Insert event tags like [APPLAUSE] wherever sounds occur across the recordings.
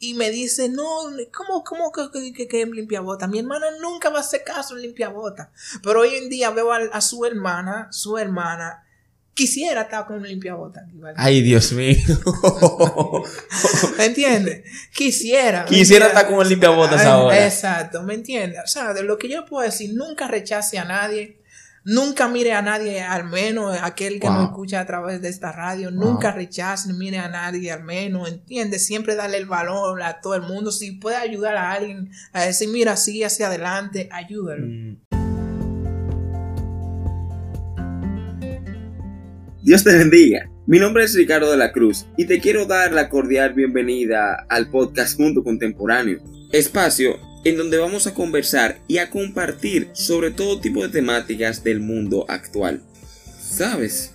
y me dice, no, ¿cómo, cómo que, que, que limpia bota? Mi hermana nunca va a hacer caso en limpia bota. Pero hoy en día veo a, a su hermana, su hermana, quisiera estar con un limpiabota. Ay, Dios mío. ¿Me entiendes? Quisiera. Quisiera estar con un limpiabotas ahora. Exacto, ¿me entiendes? O sea, de lo que yo puedo decir, nunca rechace a nadie. Nunca mire a nadie, al menos aquel que me escucha a través de esta radio. Nunca rechace, mire a nadie, al menos. ¿Entiendes? Siempre darle el valor a todo el mundo. Si puede ayudar a alguien a decir, mira, sigue hacia adelante, ayúdalo. Mm. Dios te bendiga. Mi nombre es Ricardo de la Cruz y te quiero dar la cordial bienvenida al podcast Mundo Contemporáneo, espacio en donde vamos a conversar y a compartir sobre todo tipo de temáticas del mundo actual. ¿Sabes?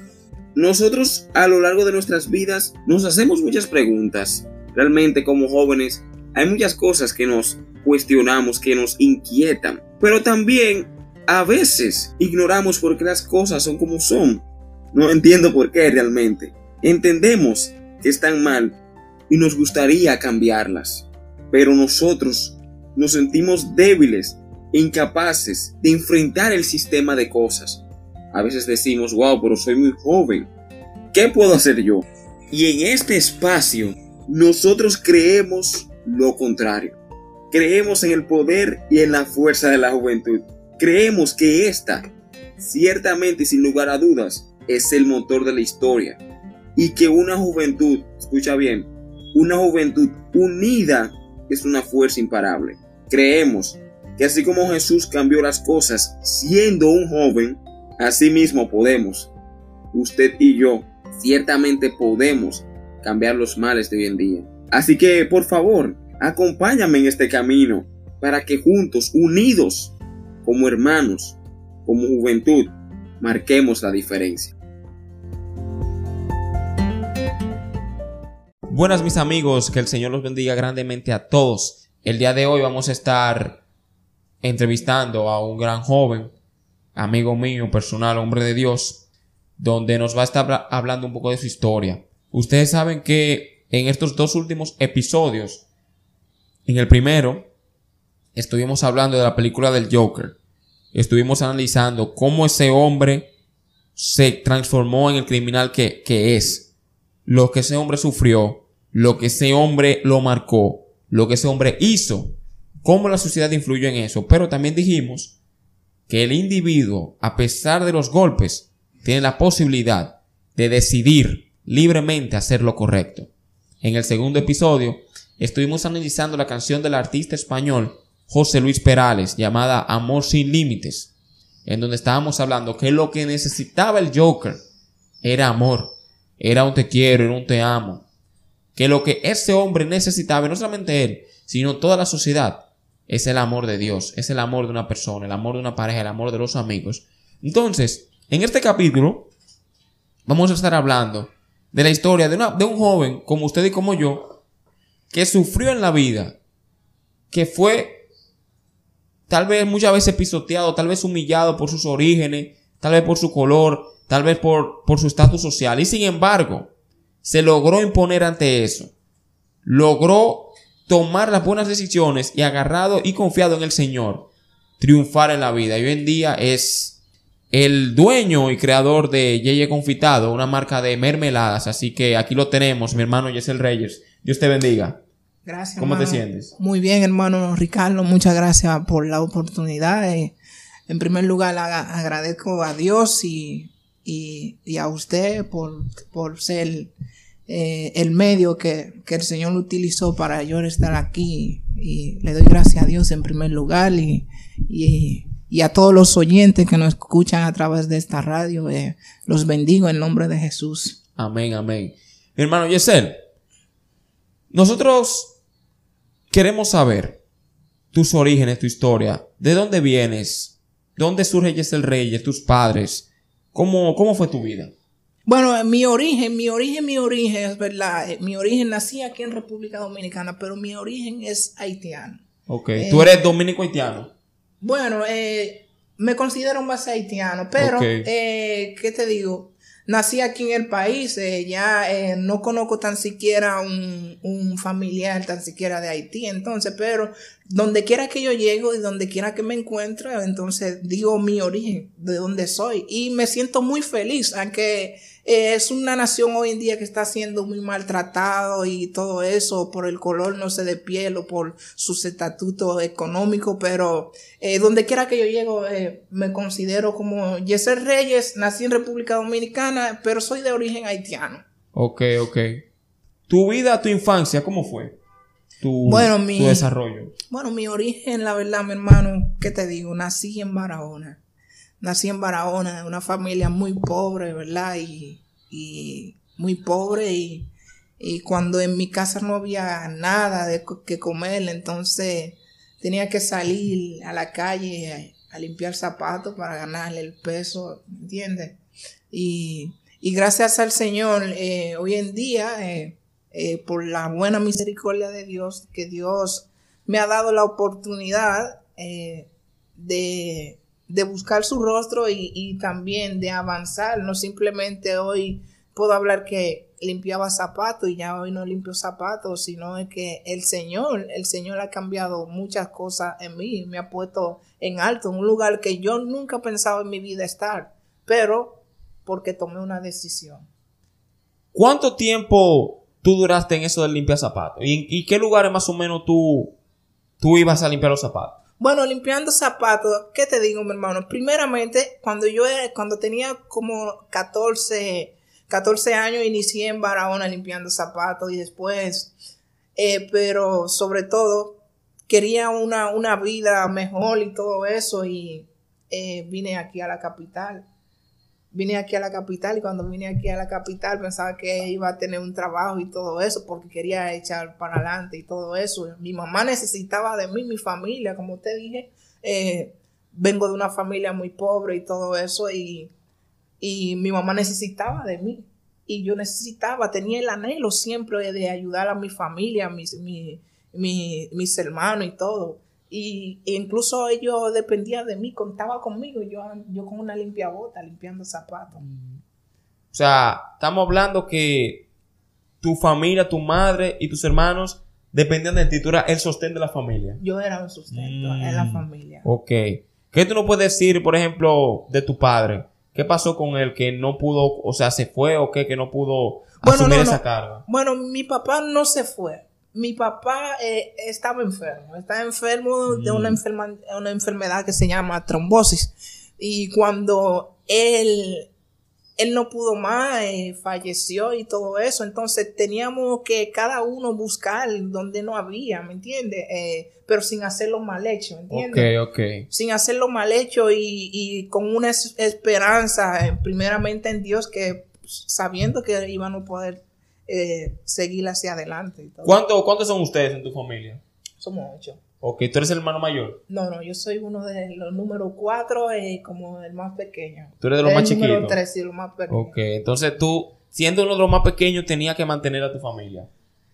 Nosotros a lo largo de nuestras vidas nos hacemos muchas preguntas. Realmente como jóvenes hay muchas cosas que nos cuestionamos, que nos inquietan, pero también a veces ignoramos por qué las cosas son como son no entiendo por qué realmente. Entendemos que están mal y nos gustaría cambiarlas. Pero nosotros nos sentimos débiles incapaces de enfrentar el sistema de cosas. A veces decimos, wow, pero soy muy joven. ¿Qué puedo hacer yo? Y en este espacio nosotros creemos lo contrario. Creemos en el poder y en la fuerza de la juventud. Creemos que esta, ciertamente sin lugar a dudas, es el motor de la historia. Y que una juventud, escucha bien, una juventud unida es una fuerza imparable. Creemos que así como Jesús cambió las cosas siendo un joven, así mismo podemos. Usted y yo ciertamente podemos cambiar los males de hoy en día. Así que, por favor, acompáñame en este camino para que juntos, unidos, como hermanos, como juventud, marquemos la diferencia. Buenas mis amigos, que el Señor los bendiga grandemente a todos. El día de hoy vamos a estar entrevistando a un gran joven, amigo mío, personal, hombre de Dios, donde nos va a estar hablando un poco de su historia. Ustedes saben que en estos dos últimos episodios, en el primero, estuvimos hablando de la película del Joker estuvimos analizando cómo ese hombre se transformó en el criminal que, que es, lo que ese hombre sufrió, lo que ese hombre lo marcó, lo que ese hombre hizo, cómo la sociedad influyó en eso. Pero también dijimos que el individuo, a pesar de los golpes, tiene la posibilidad de decidir libremente hacer lo correcto. En el segundo episodio, estuvimos analizando la canción del artista español José Luis Perales llamada Amor sin Límites, en donde estábamos hablando que lo que necesitaba el Joker era amor, era un te quiero, era un te amo, que lo que ese hombre necesitaba, no solamente él, sino toda la sociedad, es el amor de Dios, es el amor de una persona, el amor de una pareja, el amor de los amigos. Entonces, en este capítulo, vamos a estar hablando de la historia de, de un joven como usted y como yo, que sufrió en la vida, que fue tal vez muchas veces pisoteado, tal vez humillado por sus orígenes, tal vez por su color, tal vez por, por su estatus social. Y sin embargo, se logró imponer ante eso. Logró tomar las buenas decisiones y agarrado y confiado en el Señor, triunfar en la vida. Y hoy en día es el dueño y creador de Yeye Confitado, una marca de mermeladas. Así que aquí lo tenemos, mi hermano Yesel Reyes. Dios te bendiga. Gracias. ¿Cómo te sientes? Muy bien, hermano Ricardo. Muchas gracias por la oportunidad. Eh, en primer lugar, agradezco a Dios y, y, a usted por, por ser eh, el medio que, que, el Señor utilizó para yo estar aquí. Y le doy gracias a Dios en primer lugar y, y, y a todos los oyentes que nos escuchan a través de esta radio. Eh, los bendigo en nombre de Jesús. Amén, amén. hermano Yesel, nosotros Queremos saber tus orígenes, tu historia, de dónde vienes, dónde surge Yesel Reyes, tus padres, cómo, cómo fue tu vida. Bueno, mi origen, mi origen, mi origen es verdad. Eh, mi origen nací aquí en República Dominicana, pero mi origen es haitiano. Ok, eh, tú eres dominico haitiano. Bueno, eh, me considero más haitiano, pero, ¿qué te digo? nací aquí en el país, eh, ya eh, no conozco tan siquiera un, un, familiar, tan siquiera de Haití, entonces, pero donde quiera que yo llego y donde quiera que me encuentre, entonces digo mi origen, de dónde soy, y me siento muy feliz, aunque eh, es una nación hoy en día que está siendo muy maltratado y todo eso por el color, no sé, de piel o por sus estatutos económicos, pero eh, donde quiera que yo llego, eh, me considero como Yeser Reyes, nací en República Dominicana, pero soy de origen haitiano. Ok, ok. ¿Tu vida, tu infancia, cómo fue? Tu, bueno, mi, tu desarrollo. Bueno, mi origen, la verdad, mi hermano, ¿qué te digo? Nací en Barahona nací en Barahona, en una familia muy pobre, ¿verdad? Y, muy pobre y, cuando en mi casa no había nada de que comer, entonces tenía que salir a la calle a, limpiar zapatos para ganarle el peso, ¿entiendes? Y, gracias al Señor, eh, hoy en día, eh, eh, por la buena misericordia de Dios, que Dios me ha dado la oportunidad de de buscar su rostro y, también de avanzar. No simplemente hoy puedo hablar que limpiaba zapatos y ya hoy no limpio zapatos, sino es que el Señor, el Señor ha cambiado muchas cosas en mí, me ha puesto en alto, en un lugar que yo nunca pensaba en mi vida estar, pero porque tomé una decisión. ¿Cuánto tiempo tú duraste en eso de limpiar zapatos? ¿Y, y qué lugares más o menos tú, tú ibas a limpiar los zapatos? Bueno, limpiando zapatos, ¿qué te digo, mi hermano? Primeramente, cuando yo cuando tenía como 14, 14 años, inicié en Barahona limpiando zapatos y después, eh, pero sobre todo, quería una, una vida mejor y todo eso y eh, vine aquí a la capital vine aquí a la capital y cuando vine aquí a la capital pensaba que iba a tener un trabajo y todo eso porque quería echar para adelante y todo eso. Mi mamá necesitaba de mí, mi familia, como te dije, eh, vengo de una familia muy pobre y todo eso y, y mi mamá necesitaba de mí y yo necesitaba, tenía el anhelo siempre de ayudar a mi familia, mis, mis hermanos y todo. Y incluso ellos dependían de mí, contaba conmigo, yo, yo con una limpia bota, limpiando zapatos. O sea, estamos hablando que tu familia, tu madre y tus hermanos dependían de ti, tú eras el sostén de la familia. Yo era un sustento en la mm, familia. Ok. ¿Qué tú no puedes decir, por ejemplo, de tu padre? ¿Qué pasó con él que no pudo, o sea, se fue o qué, que no pudo asumir esa carga? Bueno, mi papá no se fue mi papá eh, estaba enfermo, estaba enfermo de una, mm. una enfermedad que se llama trombosis. Y cuando él, él no pudo más, eh, falleció y todo eso, entonces teníamos que cada uno buscar donde no había, ¿me entiendes? Eh, pero sin hacerlo mal hecho, ¿me entiendes? Ok, ok. Sin hacerlo mal hecho y, y con una esperanza, primeramente en Dios, que sabiendo que iban a poder eh, seguir hacia adelante. ¿Cuántos son ustedes en tu familia? Somos ocho. Ok, ¿tú eres el hermano mayor? No, no, yo soy uno de los números cuatro y como el más pequeño. ¿Tú eres de los más chiquitos? número tres, y lo más pequeño. Ok, entonces tú, siendo uno de los más pequeños, tenías que mantener a tu familia.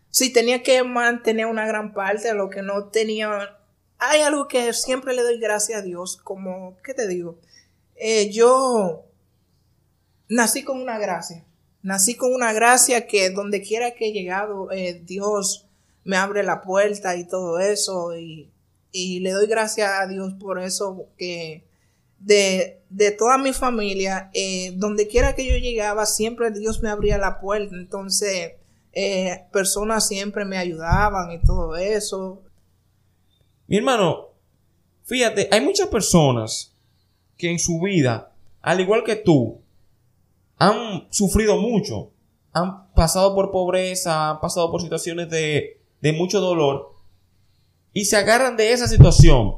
Sí, tenía que mantener una gran parte de lo que no tenía. Hay algo que siempre le doy gracias a Dios, como, ¿qué te digo? Eh, yo nací con una gracia. Nací con una gracia que donde quiera que he llegado, eh, Dios me abre la puerta y todo eso. Y, le doy gracias a Dios por eso, que de, toda mi familia, eh, donde quiera que yo llegaba, siempre Dios me abría la puerta. Entonces, eh, personas siempre me ayudaban y todo eso. Mi hermano, fíjate, hay muchas personas que en su vida, al igual que tú, han sufrido mucho, han pasado por pobreza, han pasado por situaciones de, de mucho dolor y se agarran de esa situación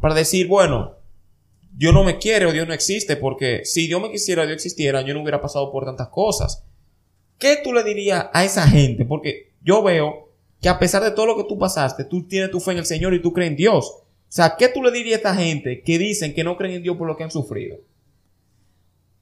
para decir, bueno, Dios no me quiere o Dios no existe, porque si Dios me quisiera o Dios existiera, yo no hubiera pasado por tantas cosas. ¿Qué tú le dirías a esa gente? Porque yo veo que a pesar de todo lo que tú pasaste, tú tienes tu fe en el Señor y tú crees en Dios. O sea, ¿qué tú le dirías a esta gente que dicen que no creen en Dios por lo que han sufrido?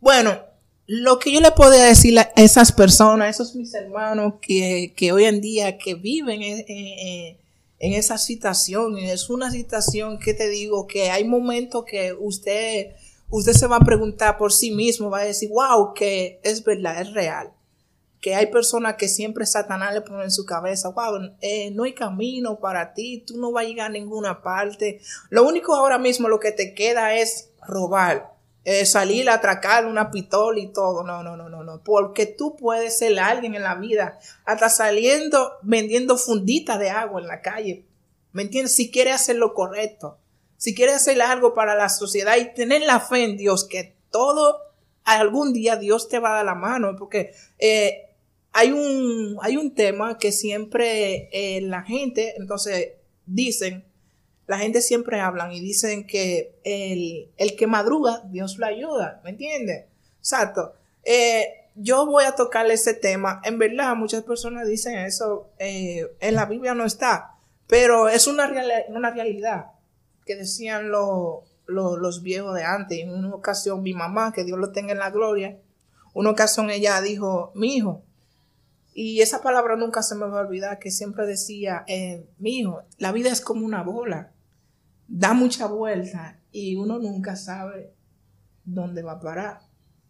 Bueno, lo que yo le podría decir a esas personas, a esos mis hermanos que, hoy en día que viven en, esa situación, es una situación que te digo que hay momentos que usted, usted se va a preguntar por sí mismo, va a decir, wow, que es verdad, es real. Que hay personas que siempre Satanás le pone en su cabeza, wow, eh, no hay camino para ti, tú no vas a llegar a ninguna parte. Lo único ahora mismo lo que te queda es robar, eh, salir a atracar una pistola y todo. No, no, no, no, no. Porque tú puedes ser alguien en la vida, hasta saliendo vendiendo funditas de agua en la calle. ¿Me entiendes? Si quieres hacer lo correcto, si quieres hacer algo para la sociedad y tener la fe en Dios, que todo algún día Dios te va a dar la mano, porque eh, hay un, hay un tema que siempre eh, la gente, entonces dicen, la gente siempre hablan y dicen que el, el que madruga, Dios lo ayuda, ¿me entiendes? Exacto. Eh, yo voy a tocarle ese tema. En verdad, muchas personas dicen eso, eh, en la Biblia no está, pero es una, una realidad que decían los viejos de antes. En una ocasión, mi mamá, que Dios lo tenga en la gloria, una ocasión ella dijo, mi hijo, y esa palabra nunca se me va a olvidar, que siempre decía, eh, mi hijo, la vida es como una bola da mucha vuelta y uno nunca sabe dónde va a parar.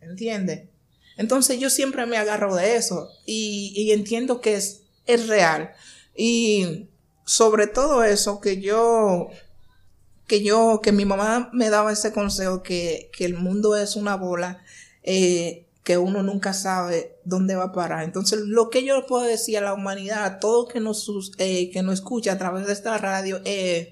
¿Entiendes? Entonces yo siempre me agarro de eso y, entiendo que es, es real. Y sobre todo eso, que yo, que yo, que mi mamá me daba ese consejo, que, que el mundo es una bola, eh, que uno nunca sabe dónde va a parar. Entonces, lo que yo puedo decir a la humanidad, a todo que nos, eh, que nos escucha a través de esta radio, es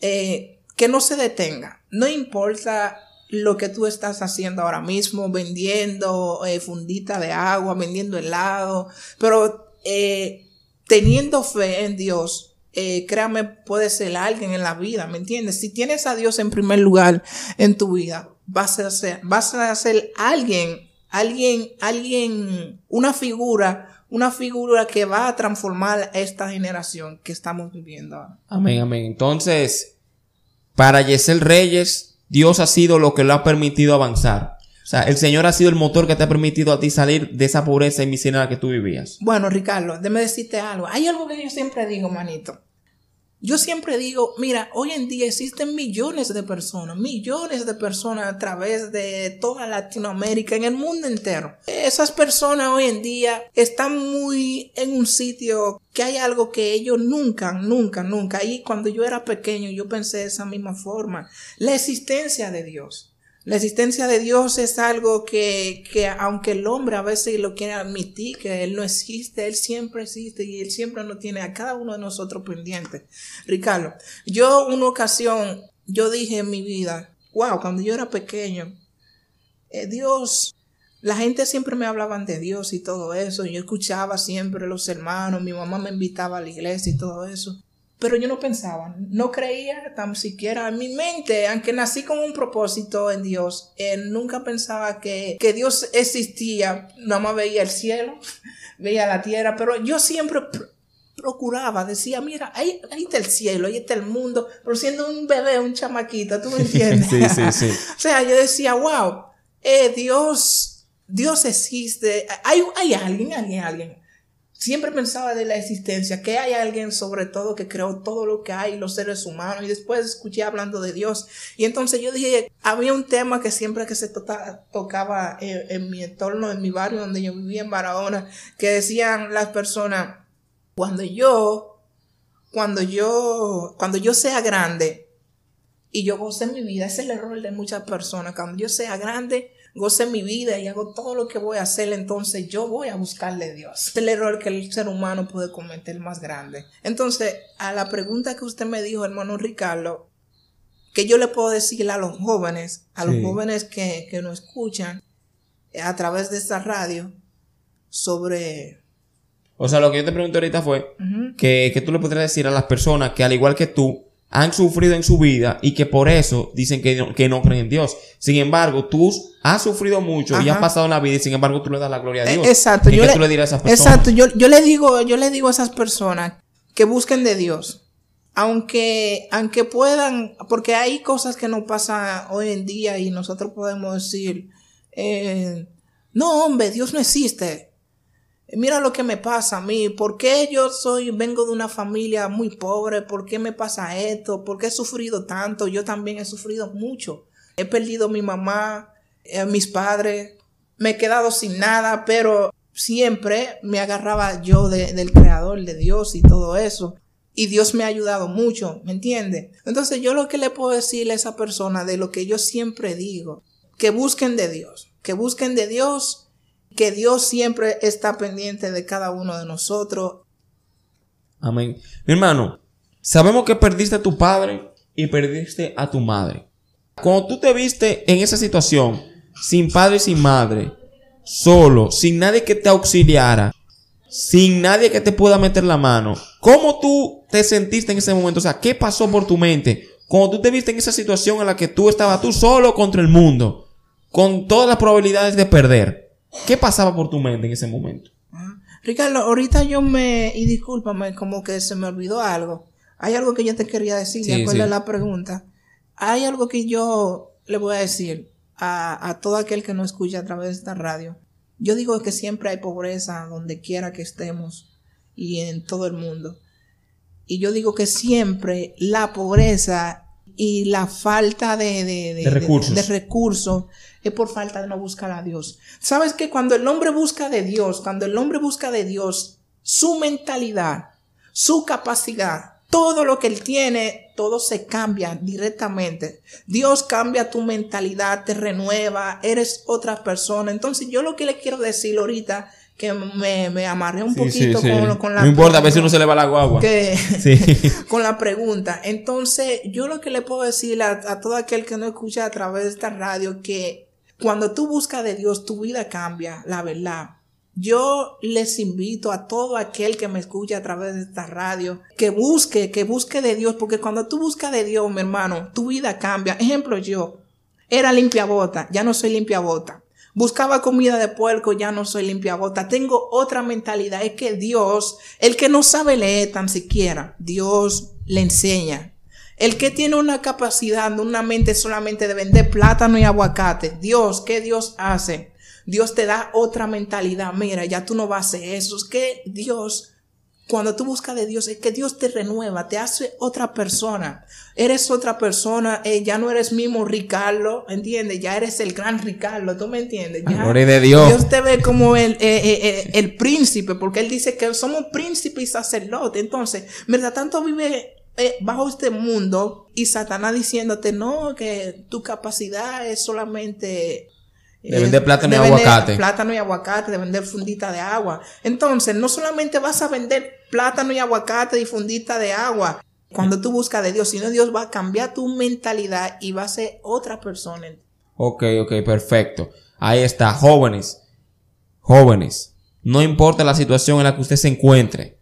que no se detenga. No importa lo que tú estás haciendo ahora mismo, vendiendo eh, fundita de agua, vendiendo helado, pero eh, teniendo fe en Dios, créame, puedes ser alguien en la vida, ¿me entiendes? Si tienes a Dios en primer lugar en tu vida, vas a ser, vas a ser alguien, alguien, alguien, una figura, una figura que va a transformar esta generación que estamos viviendo ahora. Amén, amén. Entonces, para Yesel Reyes, Dios ha sido lo que lo ha permitido avanzar. O sea, el Señor ha sido el motor que te ha permitido a ti salir de esa pobreza y miseria en la que tú vivías. Bueno, Ricardo, déjame decirte algo. Hay algo que yo siempre digo, manito. Yo siempre digo, mira, hoy en día existen millones de personas, millones de personas a través de toda Latinoamérica, en el mundo entero. Esas personas hoy en día están muy en un sitio que hay algo que ellos nunca, nunca, nunca. Y cuando yo era pequeño yo pensé de esa misma forma. La existencia de Dios. La existencia de Dios es algo que, que, aunque el hombre a veces lo quiere admitir, que Él no existe, Él siempre existe y Él siempre nos tiene a cada uno de nosotros pendiente. Ricardo, yo una ocasión, yo dije en mi vida, wow, cuando yo era pequeño, eh, Dios, la gente siempre me hablaban de Dios y todo eso, yo escuchaba siempre los hermanos, mi mamá me invitaba a la iglesia y todo eso. Pero yo no pensaba, no creía tan siquiera en mi mente, aunque nací con un propósito en Dios, nunca pensaba que, que Dios existía, nada más veía el cielo, [LAUGHS] veía la tierra, pero yo siempre procuraba, decía, mira, ahí, ahí está el cielo, ahí está el mundo, pero siendo un bebé, un chamaquito, ¿tú me [LAUGHS] entiendes? sí, sí, sí. [LAUGHS] o sea, yo decía, wow, eh, Dios, Dios existe, hay, hay alguien, alguien, alguien siempre pensaba de la existencia, que hay alguien sobre todo que creó todo lo que hay, los seres humanos, y después escuché hablando de Dios. Y entonces yo dije, había un tema que siempre que se tocaba en, mi entorno, en mi barrio donde yo vivía en Barahona, que decían las personas, cuando yo, cuando yo, cuando yo sea grande, y yo goce mi vida, ese es el error de muchas personas, cuando yo sea grande, goce mi vida y hago todo lo que voy a hacer, entonces yo voy a buscarle a Dios. Es el error que el ser humano puede cometer más grande. Entonces, a la pregunta que usted me dijo, hermano Ricardo, que yo le puedo decir a los jóvenes, a los jóvenes que, que nos escuchan a través de esta radio, sobre... O sea, lo que yo te pregunté ahorita fue que, que tú le podrías decir a las personas que al igual que tú, han sufrido en su vida y que por eso dicen que no, que no creen en Dios. Sin embargo, tú has sufrido mucho y has pasado la vida y sin embargo tú le das la gloria a Dios. Exacto. yo le, tú le dirás a esas personas? Exacto. Yo, yo le digo, yo le digo a esas personas que busquen de Dios. Aunque, aunque puedan, porque hay cosas que no pasan hoy en día y nosotros podemos decir, eh, no hombre, Dios no existe mira lo que me pasa a mí, ¿por qué yo soy, vengo de una familia muy pobre? ¿Por qué me pasa esto? ¿Por qué he sufrido tanto? Yo también he sufrido mucho. he perdido a mi mamá, a mis padres, me he quedado sin nada, pero siempre me agarraba yo del creador, de Dios y todo eso. Y Dios me ha ayudado mucho, ¿me entiende? Entonces yo lo que le puedo decirle a esa persona de lo que yo siempre digo, que busquen de Dios, que busquen de Dios, que Dios siempre está pendiente de cada uno de nosotros. Amén. Mi hermano, sabemos que perdiste a tu padre y perdiste a tu madre. Cuando tú te viste en esa situación, sin padre y sin madre, solo, sin nadie que te auxiliara, sin nadie que te pueda meter la mano, ¿cómo tú te sentiste en ese momento? O sea, ¿qué pasó por tu mente? Cuando tú te viste en esa situación en la que tú estabas tú solo contra el mundo, con todas las probabilidades de perder, ¿qué pasaba por tu mente en ese momento? Ricardo, ahorita yo me, y discúlpame, como que se me olvidó algo. Hay algo que yo te quería decir, de acuerdo a la pregunta. Hay algo que yo le voy a decir a, a todo aquel que no escucha a través de esta radio. Yo digo que siempre hay pobreza donde quiera que estemos y en todo el mundo. Y yo digo que siempre la pobreza y la falta de, de, recursos. de, recursos es por falta de no buscar a Dios. Sabes que cuando el hombre busca de Dios, cuando el hombre busca de Dios, su mentalidad, su capacidad, todo lo que él tiene, todo se cambia directamente. Dios cambia tu mentalidad, te renueva, eres otra persona. Entonces yo lo que le quiero decir ahorita, que me, me amarré un poquito Con, la... No importa, a veces uno se le va la guagua. [LAUGHS] [LAUGHS] con la pregunta. Entonces yo lo que le puedo decir a, a todo aquel que no escucha a través de esta radio, que cuando tú buscas de Dios, tu vida cambia, la verdad. Yo les invito a todo aquel que me escuche a través de esta radio que busque, que busque de Dios, porque cuando tú buscas de Dios, mi hermano, tu vida cambia. Ejemplo, yo era limpiabota, ya no soy limpiabota. Buscaba comida de puerco, ya no soy limpiabota. Tengo otra mentalidad, es que Dios, el que no sabe leer tan siquiera, Dios le enseña. El que tiene una capacidad, una mente solamente de vender plátano y aguacate, Dios, ¿qué Dios hace? Dios te da otra mentalidad. Mira, ya tú no vas a hacer eso. Es que Dios, cuando tú buscas de Dios, es que Dios te renueva, te hace otra persona. Eres otra persona, eh, ya no eres mismo Ricardo, ¿entiendes? Ya eres el gran Ricardo, ¿tú me entiendes? Ya, de Dios. Dios te ve como el, eh, eh, el príncipe, porque Él dice que somos príncipe y sacerdote. Entonces, ¿verdad? Tanto vive bajo este mundo y Satanás diciéndote, no, que tu capacidad es solamente de vender plátano y aguacate. Plátano y aguacate, de vender fundita de agua. Entonces, no solamente vas a vender plátano y aguacate y fundita de agua cuando tú buscas de Dios, sino Dios va a cambiar tu mentalidad y va a ser otra persona. Ok, ok, perfecto. Ahí está, jóvenes. Jóvenes. No importa la situación en la que usted se encuentre.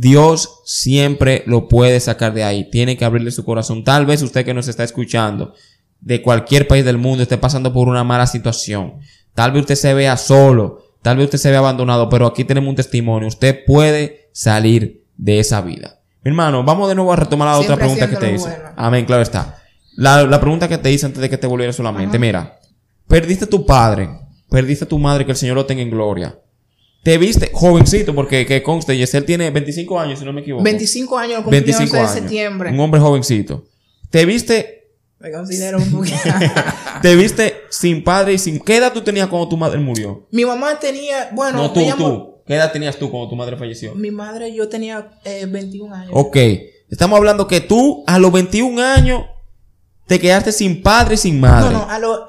Dios siempre lo puede sacar de ahí. Tiene que abrirle su corazón. Tal vez usted que nos está escuchando de cualquier país del mundo esté pasando por una mala situación. Tal vez usted se vea solo, tal vez usted se vea abandonado, pero aquí tenemos un testimonio. Usted puede salir de esa vida. Mi hermano, vamos de nuevo a retomar la otra pregunta que te hice. Amén, claro está. La, pregunta que te hice antes de que te volviera solamente. Mira, perdiste a tu padre, perdiste a tu madre, que el Señor lo tenga en gloria. Te viste jovencito, porque que conste, Yesel tiene 25 años, si no me equivoco. 25 años, 25 años. de septiembre. Un hombre jovencito. Te viste me considero un poquito. [LAUGHS] Te viste sin padre y sin. ¿Qué edad tú tenías cuando tu madre murió? Mi mamá tenía. Bueno, no, tú, tú. ¿Qué edad tenías tú cuando tu madre falleció? Mi madre, yo tenía 21 eh, años. Ok. Estamos hablando que tú, a los 21 años, te quedaste sin padre y sin madre. No, no, a los.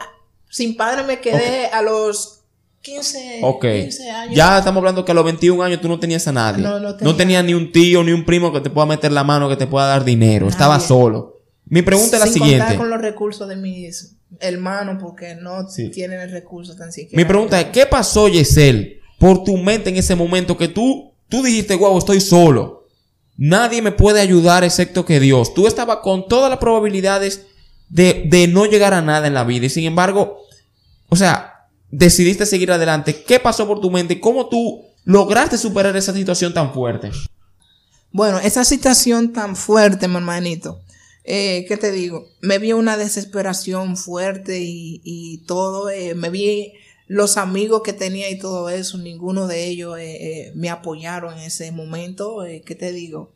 Sin padre me quedé a los 15, okay. 15 años. Ya estamos hablando que a los 21 años tú no tenías a nadie. No, no, tenía. no tenías ni un tío ni un primo que te pueda meter la mano, que te pueda dar dinero. Estaba solo. Mi pregunta es la siguiente. Contar con los recursos de mis hermanos porque no tienen el recurso tan siquiera. Mi pregunta es, ¿qué pasó, Yesel, por tu mente en ese momento que tú, tú dijiste, wow, estoy solo? Nadie me puede ayudar excepto que Dios. Tú estabas con todas las probabilidades de, de no llegar a nada en la vida y sin embargo, o sea, decidiste seguir adelante. ¿Qué pasó por tu mente? ¿Cómo tú lograste superar esa situación tan fuerte? Bueno, esa situación tan fuerte, mi hermanito, eh, ¿qué te digo? Me vi una desesperación fuerte y, todo, eh, me vi los amigos que tenía y todo eso, ninguno de ellos eh, me apoyaron en ese momento, ¿qué te digo?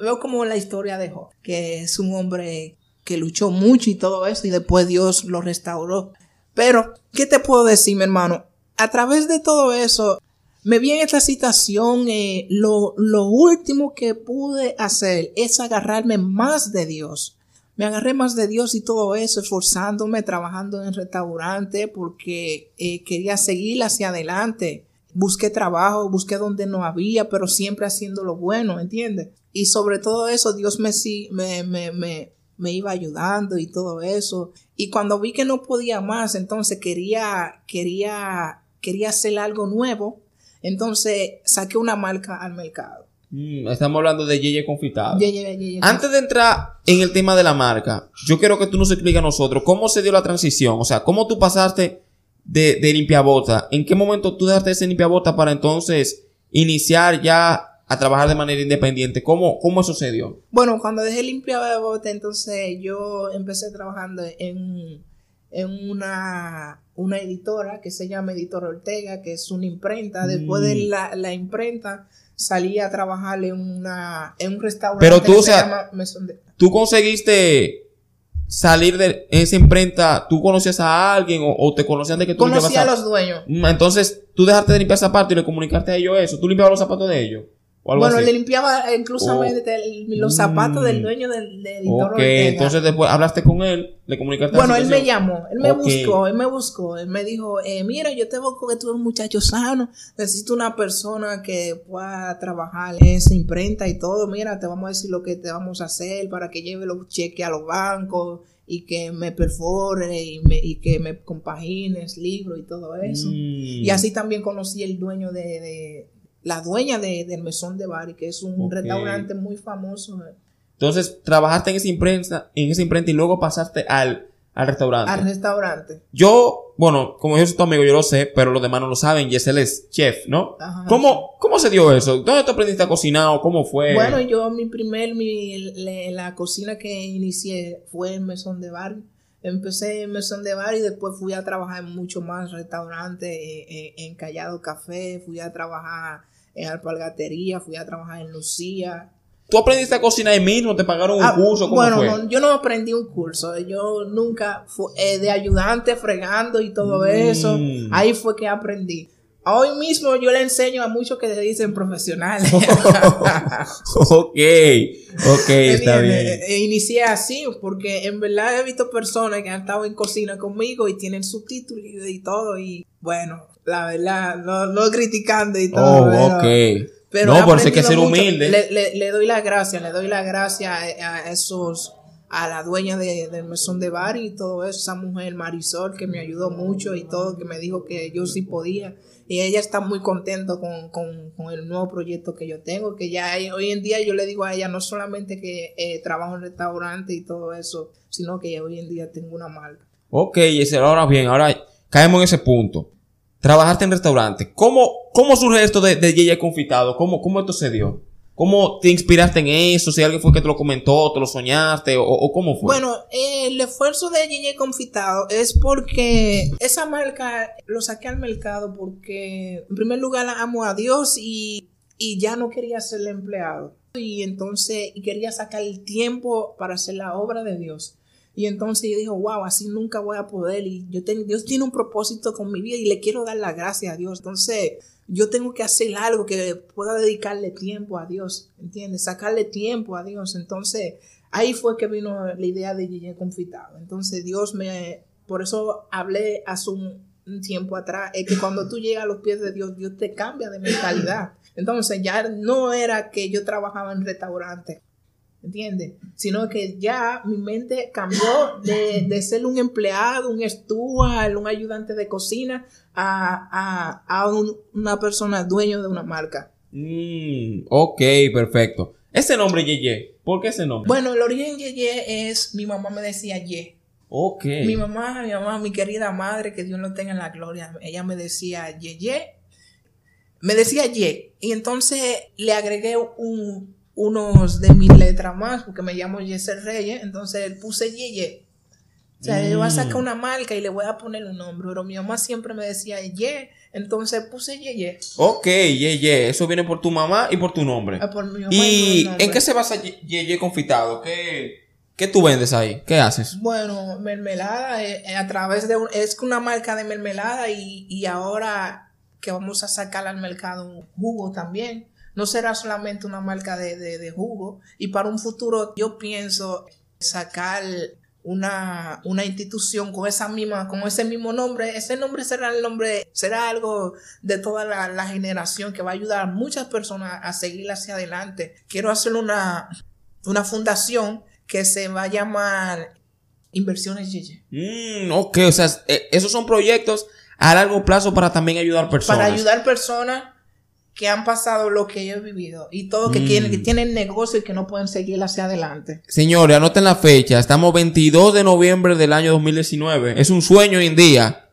veo como la historia de Job, que es un hombre que luchó mucho y todo eso y después Dios lo restauró. Pero, ¿qué te puedo decir, mi hermano? A través de todo eso, me vi en esta situación, eh, lo, último que pude hacer es agarrarme más de Dios. Me agarré más de Dios y todo eso, esforzándome, trabajando en restaurante porque eh, quería seguir hacia adelante. Busqué trabajo, busqué donde no había, pero siempre haciendo lo bueno, ¿entiendes? Y sobre todo eso, Dios me, me, me, me, me iba ayudando y todo eso. Y cuando vi que no podía más, entonces quería, quería, quería hacer algo nuevo. Entonces saqué una marca al mercado. Mm, estamos hablando de Yeye Confitado. Antes de entrar en el tema de la marca, yo quiero que tú nos expliques a nosotros cómo se dio la transición. O sea, cómo tú pasaste de, de limpiabota. ¿En qué momento tú dejaste ese limpiabota para entonces iniciar ya a trabajar de manera independiente. ¿Cómo, cómo sucedió? Bueno, cuando dejé limpiar de bote, entonces yo empecé trabajando en, en una, una editora que se llama Editora Ortega, que es una imprenta. Después de mm. la, la imprenta, salí a trabajar en, una, en un restaurante Pero tú, que se llama tú conseguiste salir de esa imprenta, ¿tú conocías a alguien o, te conocían de que tú Conocía a los dueños. Mm, entonces, tú dejaste de limpiar zapatos y le comunicaste a ellos eso. ¿Tú limpiabas los zapatos de ellos? Bueno, le limpiaba incluso oh. los zapatos del mm. dueño del, editor. Ok, entonces después hablaste con él, le comunicaste. Bueno, él me llamó, él me buscó, él me buscó, él me dijo, eh, mira, yo te busco que tú eres un muchacho sano, necesito una persona que pueda trabajar en esa imprenta y todo, mira, te vamos a decir lo que te vamos a hacer para que lleve los cheques a los bancos y que me perfore y, me, y que me compagines libros y todo eso. Mm. Y así también conocí el dueño de la dueña de, del Mesón de Bari, que es un restaurante muy famoso. Entonces, trabajaste en esa imprenta, en esa imprenta y luego pasaste al, al restaurante. Al restaurante. Yo, bueno, como yo soy tu amigo, yo lo sé, pero los demás no lo saben, y él es chef, ¿no? ¿Cómo, ¿Cómo se dio eso? ¿Dónde tú aprendiste a cocinar o cómo fue? Bueno, yo mi primer, mi, la cocina que inicié fue en Mesón de Bar. Empecé en Mesón de Bar y después fui a trabajar en mucho más restaurantes, eh, eh, en Callado Café, fui a trabajar en alpargatería, fui a trabajar en Lucía. ¿Tú aprendiste a cocinar ahí mismo? ¿Te pagaron un ah, curso? ¿Cómo bueno, No, yo no aprendí un curso. Yo nunca fui eh, de ayudante fregando y todo mm. eso. Ahí fue que aprendí. Hoy mismo yo le enseño a muchos que se dicen profesionales. [LAUGHS] ok, ok, está bien. E, e inicié así porque en verdad he visto personas que han estado en cocina conmigo y tienen subtítulos y todo y bueno, la verdad, no, no criticando y todo. Oh, pero, no, por eso hay que ser humilde. Le, doy las gracias, le doy las gracias a, esos, a la dueña de, del mesón de bar y todo eso, esa mujer Marisol que me ayudó mucho y todo, que me dijo que yo sí podía. Y ella está muy contenta con, con, con el nuevo proyecto que yo tengo, que ya hoy en día yo le digo a ella no solamente que eh, trabajo en restaurante y todo eso, sino que hoy en día tengo una marca. Ok, y ahora bien, ahora caemos en ese punto trabajaste en restaurante. ¿Cómo, cómo surge esto de, de Confitado? ¿Cómo, ¿Cómo esto se dio? ¿Cómo te inspiraste en eso? Si alguien fue que te lo comentó, te lo soñaste, o, cómo fue. Bueno, el esfuerzo de Yeye Confitado es porque esa marca lo saqué al mercado porque, en primer lugar, amo a Dios y, y ya no quería ser empleado. Y entonces quería sacar el tiempo para hacer la obra de Dios. Y entonces yo dije, wow, así nunca voy a poder. Y yo Dios tiene un propósito con mi vida y le quiero dar la gracia a Dios. Entonces yo tengo que hacer algo que pueda dedicarle tiempo a Dios, ¿entiendes? Sacarle tiempo a Dios. Entonces ahí fue que vino la idea de Gigi Confitado. Entonces Dios me, por eso hablé hace un, un tiempo atrás, es que cuando tú llegas a los pies de Dios, Dios te cambia de mentalidad. Entonces ya no era que yo trabajaba en restaurante ¿entiendes? Sino que ya mi mente cambió de, ser un empleado, un steward, un ayudante de cocina, a, una persona dueño de una marca. Mm, ok, perfecto. Ese nombre Yeye, ¿por qué ese nombre? Bueno, el origen Yeye es, mi mamá me decía Ye. Ok. Mi mamá, mi mamá, mi querida madre, que Dios lo tenga en la gloria, ella me decía Yeye. Me decía Ye. Y entonces le agregué un, unos de mis letras más, porque me llamo Yesel Reyes, entonces puse Yeye. O sea, yo voy a sacar mm. una marca y le voy a poner un nombre, pero mi mamá siempre me decía Ye, entonces puse Yeye. Ok, Yeye, eso viene por tu mamá y por tu nombre. Ah, por mi mamá ¿Y, en qué se basa Yeye confitado? ¿Qué, ¿Qué tú vendes ahí? ¿Qué haces? Bueno, mermelada eh, eh, a través de un, es una marca de mermelada y, y ahora que vamos a sacar al mercado un jugo también. No será solamente una marca de, de, de jugo. Y para un futuro yo pienso sacar una, una institución con esa misma, con ese mismo nombre, ese nombre será el nombre, será algo de toda la, la generación que va a ayudar a muchas personas a seguir hacia adelante. Quiero hacer una, una fundación que se va a llamar Inversiones Yeye. Mm, ok, o sea, eh, esos son proyectos a largo plazo para también ayudar personas. Para ayudar personas que han pasado lo que yo he vivido y todo que, Mm. tienen, que tienen negocio y que no pueden seguir hacia adelante. Señores, anoten la fecha. Estamos 22 de noviembre del año 2019. Es un sueño hoy en día.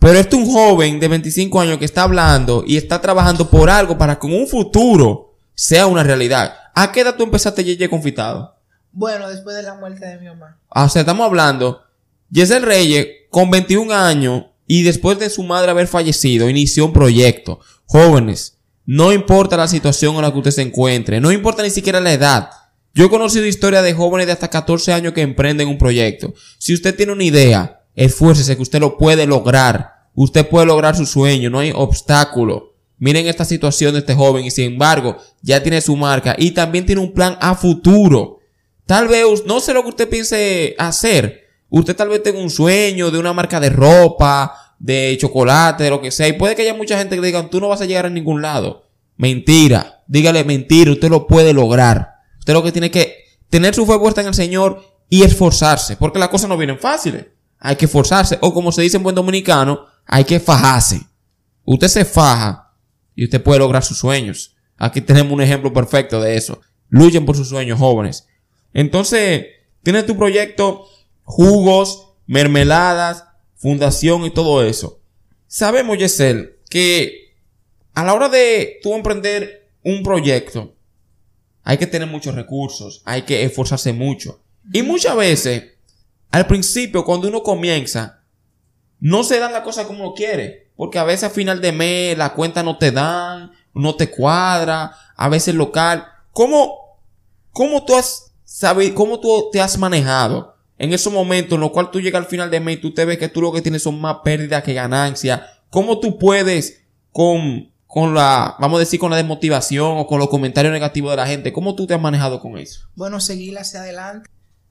Pero este es un joven de 25 años que está hablando y está trabajando por algo para que en un futuro sea una realidad. ¿A qué edad tú empezaste Yeye confitado? Bueno, después de la muerte de mi mamá. O sea, estamos hablando. Yesel Reyes, con 21 años y después de su madre haber fallecido, inició un proyecto. Jóvenes, no importa la situación en la que usted se encuentre, no importa ni siquiera la edad. Yo he conocido historias de jóvenes de hasta 14 años que emprenden un proyecto. Si usted tiene una idea, esfuércese que usted lo puede lograr. Usted puede lograr su sueño, no hay obstáculo. Miren esta situación de este joven y sin embargo ya tiene su marca y también tiene un plan a futuro. Tal vez, no sé lo que usted piense hacer. Usted tal vez tenga un sueño de una marca de ropa, de chocolate, de lo que sea. Y puede que haya mucha gente que le diga, tú no vas a llegar a ningún lado. Mentira. Dígale mentira. Usted lo puede lograr. Usted lo que tiene que tener su fe puesta en el Señor y esforzarse. Porque las cosas no vienen fáciles. Hay que esforzarse. O como se dice en buen dominicano, hay que fajarse. Usted se faja y usted puede lograr sus sueños. Aquí tenemos un ejemplo perfecto de eso. Luchen por sus sueños, jóvenes. Entonces, tienes tu proyecto, jugos, mermeladas, fundación y todo eso. Sabemos, Yesel, que a la hora de tú emprender un proyecto, hay que tener muchos recursos, hay que esforzarse mucho. Y muchas veces, al principio, cuando uno comienza, no se dan las cosas como uno quiere. Porque a veces a final de mes la cuenta no te dan, no te cuadra, a veces local. ¿Cómo, cómo tú has sabido, cómo tú te has manejado en esos momentos en los cuales tú llegas al final de mes tú te ves que tú lo que tienes son más pérdidas que ganancias? ¿Cómo tú puedes con, con la, vamos a decir, con la desmotivación o con los comentarios negativos de la gente? ¿Cómo tú te has manejado con eso? Bueno, seguir hacia adelante.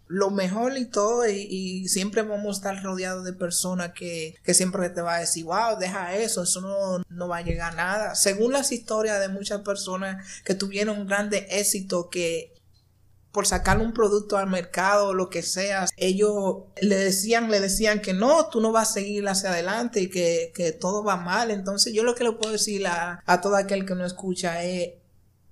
Lo mejor y todo, y, siempre vamos a estar rodeados de personas que, que siempre te va a decir, wow, deja eso, eso no, no va a llegar a nada. Según las historias de muchas personas que tuvieron un grande éxito, que por sacar un producto al mercado o lo que sea, ellos le decían, le decían que no, tú no vas a seguir hacia adelante y que, que todo va mal. Entonces yo lo que le puedo decir a, a todo aquel que no escucha es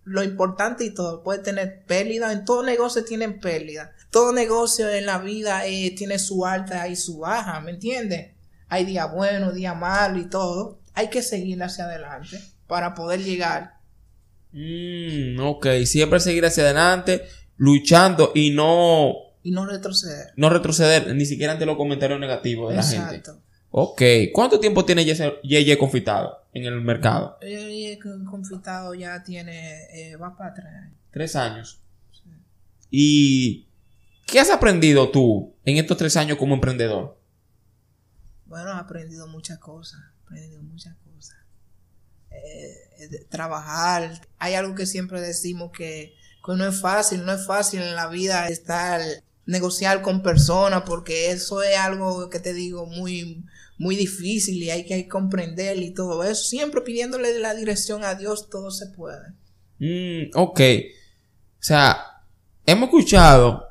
lo importante y todo, puede tener pérdida, en todo negocio tienen pérdida. Todo negocio en la vida eh, tiene su alta y su baja, ¿me entiendes? Hay día bueno, día malo y todo. Hay que seguir hacia adelante para poder llegar. Mm, ok, siempre seguir hacia adelante, luchando y no Y no retroceder. no retroceder ni siquiera ante los comentarios negativos de la gente. Exacto. Ok. ¿Cuánto tiempo tiene Yeye Yeye confitado en el mercado? Eh, con- confitado ya tiene, eh, va para atrás. Tres años. ¿Y qué has aprendido tú en estos tres años como emprendedor? Bueno, he aprendido muchas cosas, he aprendido muchas cosas. Eh, de trabajar, hay algo que siempre decimos que, que no es fácil, no es fácil en la vida estar, negociar con personas, porque eso es algo que te digo muy, muy difícil y hay que comprender y todo eso. Siempre pidiéndole la dirección a Dios, todo se puede. Mm, ok. O sea, hemos escuchado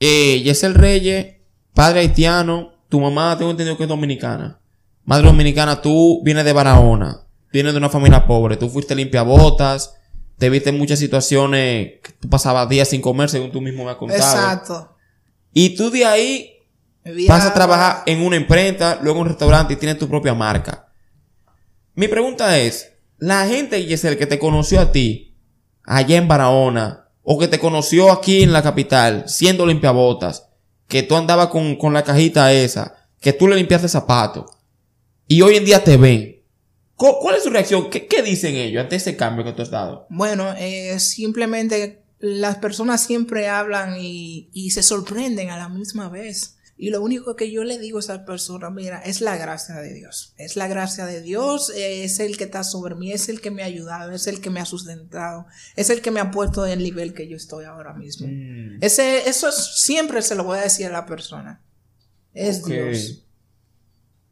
eh, Yesel Reyes, padre haitiano, tu mamá tengo entendido que es dominicana. Madre dominicana, tú vienes de Barahona, vienes de una familia pobre, tú fuiste limpiabotas, te viste en muchas situaciones que tú pasabas días sin comer, según tú mismo me has contado. Exacto. Y tú de ahí vas a trabajar en una imprenta, luego en un restaurante y tienes tu propia marca. Mi pregunta es, la gente, Yesel, que te conoció a ti, allá en Barahona, o que te conoció aquí en la capital, siendo limpiabotas, que tú andabas con, con la cajita esa, que tú le limpiaste zapatos, y hoy en día te ven. ¿Cu- ¿Cuál es su reacción? ¿Qué, qué dicen ellos ante ese cambio que tú has dado? Bueno, eh, simplemente las personas siempre hablan y, y se sorprenden a la misma vez. Y lo único que yo le digo a esa persona, mira, es la gracia de Dios. Es la gracia de Dios, es el que está sobre mí, es el que me ha ayudado, es el que me ha sustentado, es el que me ha puesto en el nivel que yo estoy ahora mismo. Mm. Ese, eso es- siempre se lo voy a decir a la persona. Es Ok. Dios.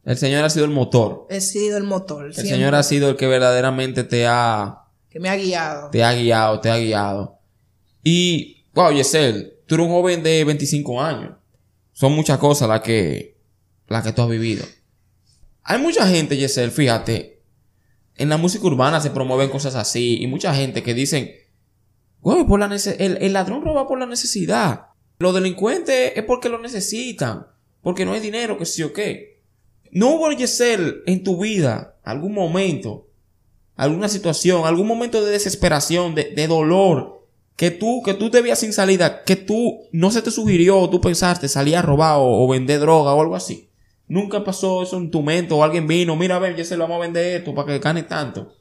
El Señor ha sido el motor. He sido el motor. El siempre, Señor ha sido el que verdaderamente te ha, que me ha guiado. te ha guiado, te ha guiado. Y, wow, Yesel, tú eres un joven de 25 años. Son muchas cosas las que, las que tú has vivido. Hay mucha gente, Yesel, fíjate, en la música urbana se promueven cosas así. Y mucha gente que dicen, güey, por la el, el ladrón roba por la necesidad. Los delincuentes es porque lo necesitan. Porque no hay dinero, que sí o qué. ¿No hubo, Yesel, en tu vida algún momento, alguna situación, algún momento de desesperación, de, dolor, que tú, que tú te veías sin salida, que tú no se te sugirió, tú pensaste salir a robar o, vender droga o algo así? Nunca pasó eso en tu mente o alguien vino, mira a ver, Yesel, vamos a vender esto para que gane tanto.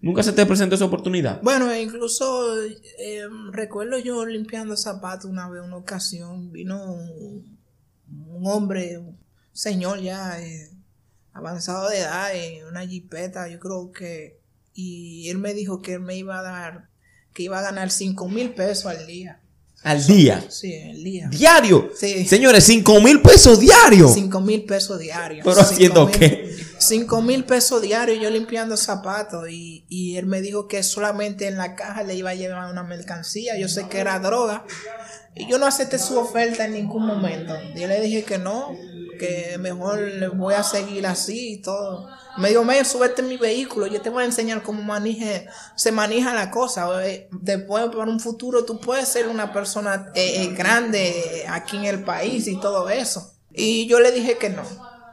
Nunca se te presentó esa oportunidad. Bueno, incluso eh, recuerdo yo limpiando zapatos una vez, una ocasión, vino un, hombre, señor ya eh, avanzado de edad, en una jipeta, yo creo que, y él me dijo que él me iba a dar, que iba a ganar 5 mil pesos al día. Al día. Sí, al día. Diario. Sí. Señores, 5 mil pesos diarios. 5 mil pesos diarios. ¿Pero haciendo qué? mil- Cinco mil pesos diarios yo limpiando zapatos y, y él me dijo que solamente en la caja le iba a llevar una mercancía. Yo sé que era droga y yo no acepté su oferta en ningún momento. Yo le dije que no, que mejor voy a seguir así y todo. Me dijo, men, súbete en mi vehículo, yo te voy a enseñar cómo maneje, se maneja la cosa. Eh, Después, para un futuro, tú puedes ser una persona eh, eh, grande aquí en el país y todo eso. Y yo le dije que no.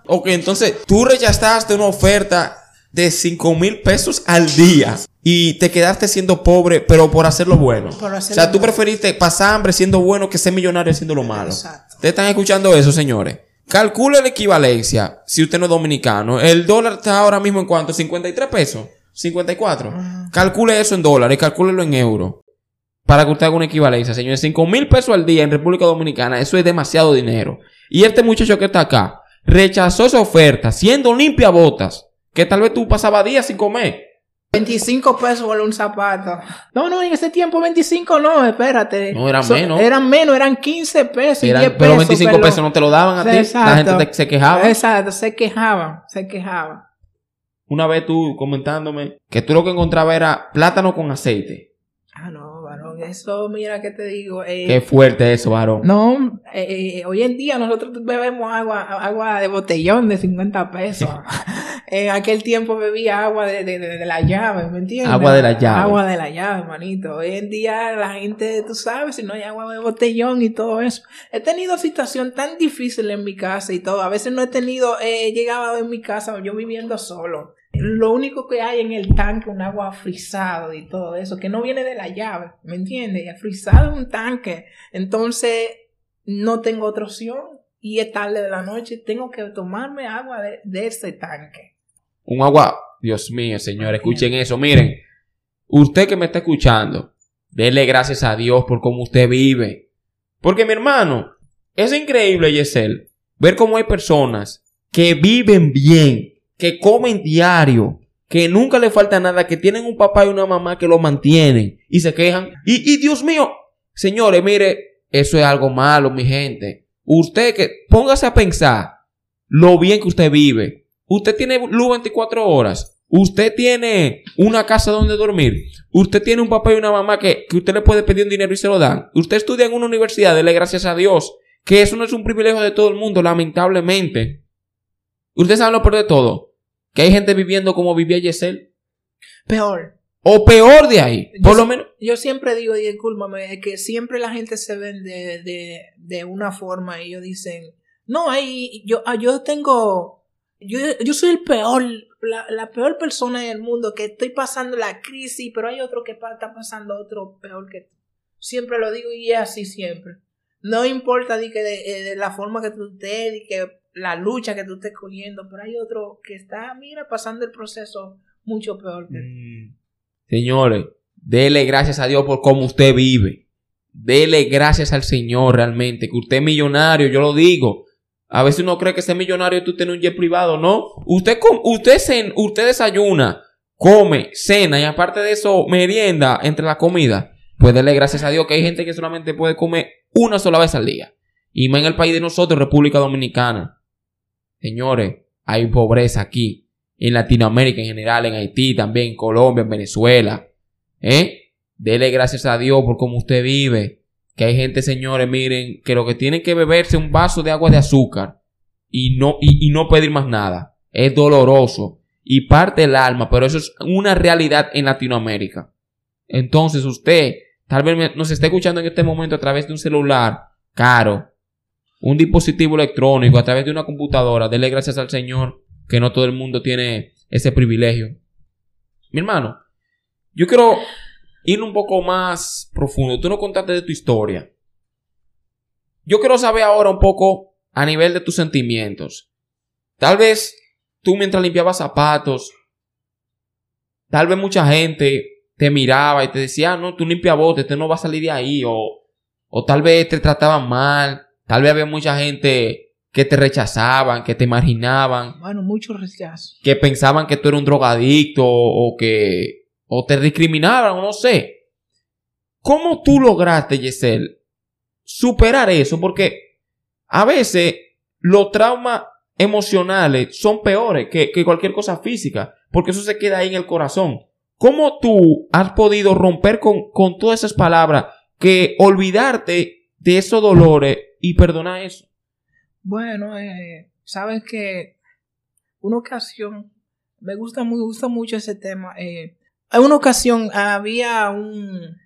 Ok, entonces tú rechazaste una oferta de 5 mil pesos al día y te quedaste siendo pobre, pero por hacerlo bueno. Por o sea, tú bueno. preferiste pasar hambre siendo bueno que ser millonario siendo lo malo. Exacto. ¿Ustedes están escuchando eso, señores? Calcula la equivalencia, si usted no es dominicano. El dólar está ahora mismo en cuánto? 53 pesos. 54. Calcule eso en dólares, calcúlelo en euros. Para que usted haga una equivalencia, señores. 5 mil pesos al día en República Dominicana, eso es demasiado dinero. Y este muchacho que está acá rechazó esa oferta, siendo limpia botas, que tal vez tú pasabas días sin comer. 25 pesos por un zapato. No, no, en ese tiempo 25 no, espérate. No, eran menos. Eran menos, eran 15 pesos. y Eran- 10 pero pesos, 25 perdón. pesos no te lo daban a ti. La gente te- se quejaba. Exacto, se quejaban, se quejaban. Una vez tú comentándome que tú lo que encontrabas era plátano con aceite. Eso, mira, ¿qué te digo? Eh, Qué fuerte eso, varón. No, eh, eh, hoy en día nosotros bebemos agua, agua de botellón de 50 pesos. [LAUGHS] en aquel tiempo bebía agua de, de, de- de la llave, ¿me entiendes? Agua de la llave. Agua de la llave, manito. Hoy en día la gente, tú sabes, si no hay agua de botellón y todo eso. He tenido situación tan difícil en mi casa y todo. A veces no he tenido, eh, he llegado en mi casa yo viviendo solo. Lo único que hay en el tanque, un agua frisado y todo eso, que no viene de la llave, ¿me entiendes? Frisado en un tanque. Entonces, no tengo otra opción y es tarde de la noche, tengo que tomarme agua de, de ese tanque. Un agua. Dios mío, señor, escuchen eso. Miren, usted que me está escuchando, dele gracias a Dios por cómo usted vive. Porque, mi hermano, es increíble, Yesel, ver cómo hay personas que viven bien, que comen diario, que nunca le falta nada, que tienen un papá y una mamá que lo mantienen y se quejan. Y, y Dios mío, señores, mire, eso es algo malo, mi gente. Usted que póngase a pensar lo bien que usted vive. Usted tiene luz 24 horas. Usted tiene una casa donde dormir. Usted tiene un papá y una mamá que, que usted le puede pedir un dinero y se lo dan. Usted estudia en una universidad, dele gracias a Dios. Que eso no es un privilegio de todo el mundo, lamentablemente. Usted sabe lo peor de todo. Que hay gente viviendo como vivía Yesel. Peor. O peor de ahí. Por Yo lo menos. Yo siempre digo, y discúlpame, es que siempre la gente se ven de, de, de una forma y ellos dicen, no, ahí yo, ah, yo tengo, yo, yo soy el peor, la, la peor persona en el mundo, que estoy pasando la crisis, pero hay otro que está pasando otro peor que tú. Siempre lo digo y es así siempre. No importa que de, eh, de la forma que tú estés, di que la lucha que tú estés cogiendo, pero hay otro que está, mira, pasando el proceso mucho peor que. Mm. Señores, dele gracias a Dios por cómo usted vive. dele gracias al Señor realmente, que usted es millonario, yo lo digo. A veces uno cree que ser millonario tú tienes un jet privado, ¿no? Usted, usted, usted desayuna, come, cena y aparte de eso merienda entre la comida. Pues dele gracias a Dios que hay gente que solamente puede comer una sola vez al día. Y más en el país de nosotros, República Dominicana. Señores, hay pobreza aquí. En Latinoamérica en general, en Haití también, en Colombia, en Venezuela. ¿Eh? Dele gracias a Dios por cómo usted vive. Que hay gente, señores, miren, que lo que tienen que beberse un vaso de agua de azúcar y no, y, no pedir más nada. Es doloroso y parte el alma, pero eso es una realidad en Latinoamérica. Entonces usted, tal vez nos esté escuchando en este momento a través de un celular caro, un dispositivo electrónico, a través de una computadora, dele gracias al Señor que no todo el mundo tiene ese privilegio. Mi hermano, yo quiero ir un poco más profundo. Tú no contaste de tu historia. Yo quiero saber ahora un poco a nivel de tus sentimientos. Tal vez tú mientras limpiabas zapatos, tal vez mucha gente te miraba y te decía, ah, no, tú limpia bote, este no va a salir de ahí. O, o tal vez te trataban mal. Tal vez había mucha gente que te rechazaban, que te marginaban. Bueno, muchos rechazos. Que pensaban que tú eras un drogadicto o que o te discriminaban o no sé. ¿Cómo tú lograste, Yesel, superar eso? Porque a veces los traumas emocionales son peores que, cualquier cosa física, porque eso se queda ahí en el corazón. ¿Cómo tú has podido romper con, con todas esas palabras que olvidarte de esos dolores y perdonar eso? Bueno, eh, sabes que una ocasión, me gusta, muy, gusta mucho ese tema. Eh, en una ocasión había un,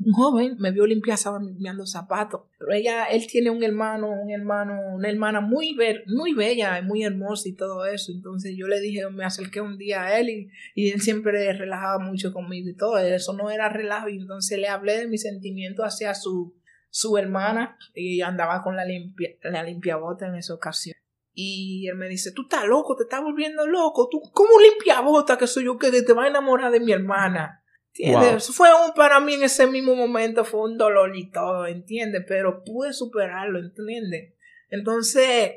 un joven, me vio limpiar, limpiando zapatos, pero ella, él tiene un hermano, un hermano, una hermana muy, ver, muy bella, muy hermosa y todo eso. Entonces yo le dije, me acerqué un día a él y, y él siempre relajaba mucho conmigo y todo. Eso no era relajo y entonces le hablé de mi sentimiento hacia su, su hermana y andaba con la limpia, la limpiabota en esa ocasión. Y él me dice, tú estás loco, te estás volviendo loco, tú, ¿cómo limpia bota que soy yo que te va a enamorar de mi hermana? ¿Entiendes? Fue un, para mí en ese mismo momento, fue un dolor y todo, ¿entiendes? Pero pude superarlo, ¿entiendes? Entonces,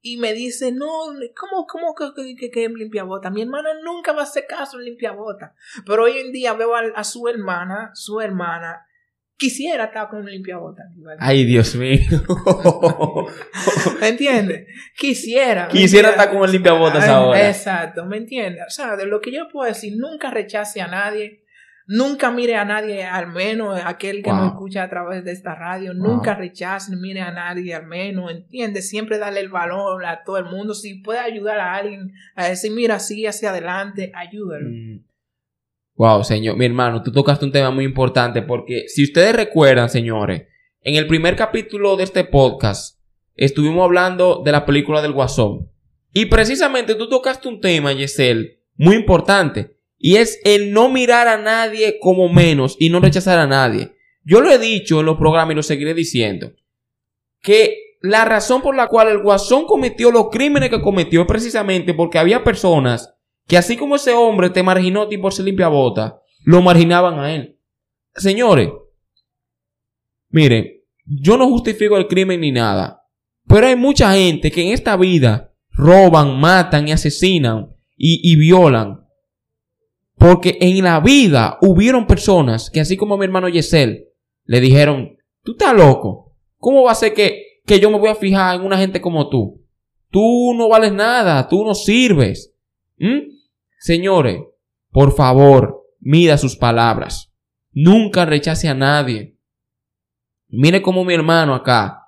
y me dice, no, ¿cómo, cómo que, que, que limpia bota? Mi hermana nunca va a hacer caso en limpia bota. Pero hoy en día veo a su hermana, su hermana, quisiera estar con un limpiabota. Ay, Dios mío. ¿Me entiendes? Quisiera. Quisiera estar con un limpiabotas ahora. Exacto, ¿me entiendes? O sea, de lo que yo puedo decir, nunca rechace a nadie. Nunca mire a nadie, al menos aquel que nos escucha a través de esta radio, nunca rechace, mire a nadie, al menos, entiende, siempre darle el valor a todo el mundo. Si puede ayudar a alguien a decir, mira, sigue hacia adelante, ayúdalo. Mm. Wow, señor, mi hermano, tú tocaste un tema muy importante porque si ustedes recuerdan, señores, en el primer capítulo de este podcast estuvimos hablando de la película del Guasón. Y precisamente tú tocaste un tema, Yesel, muy importante. Y es el no mirar a nadie como menos y no rechazar a nadie. Yo lo he dicho en los programas y lo seguiré diciendo. Que la razón por la cual el Guasón cometió los crímenes que cometió es precisamente porque había personas que así como ese hombre te marginó a ti por ser limpia bota, lo marginaban a él. Señores, miren, yo no justifico el crimen ni nada, pero hay mucha gente que en esta vida roban, matan y asesinan y, violan. Porque en la vida hubieron personas que así como mi hermano Yesel, le dijeron, tú estás loco, ¿cómo va a ser que, que yo me voy a fijar en una gente como tú? Tú no vales nada, tú no sirves. Señores, por favor, mida sus palabras. Nunca rechace a nadie. Mire como mi hermano acá.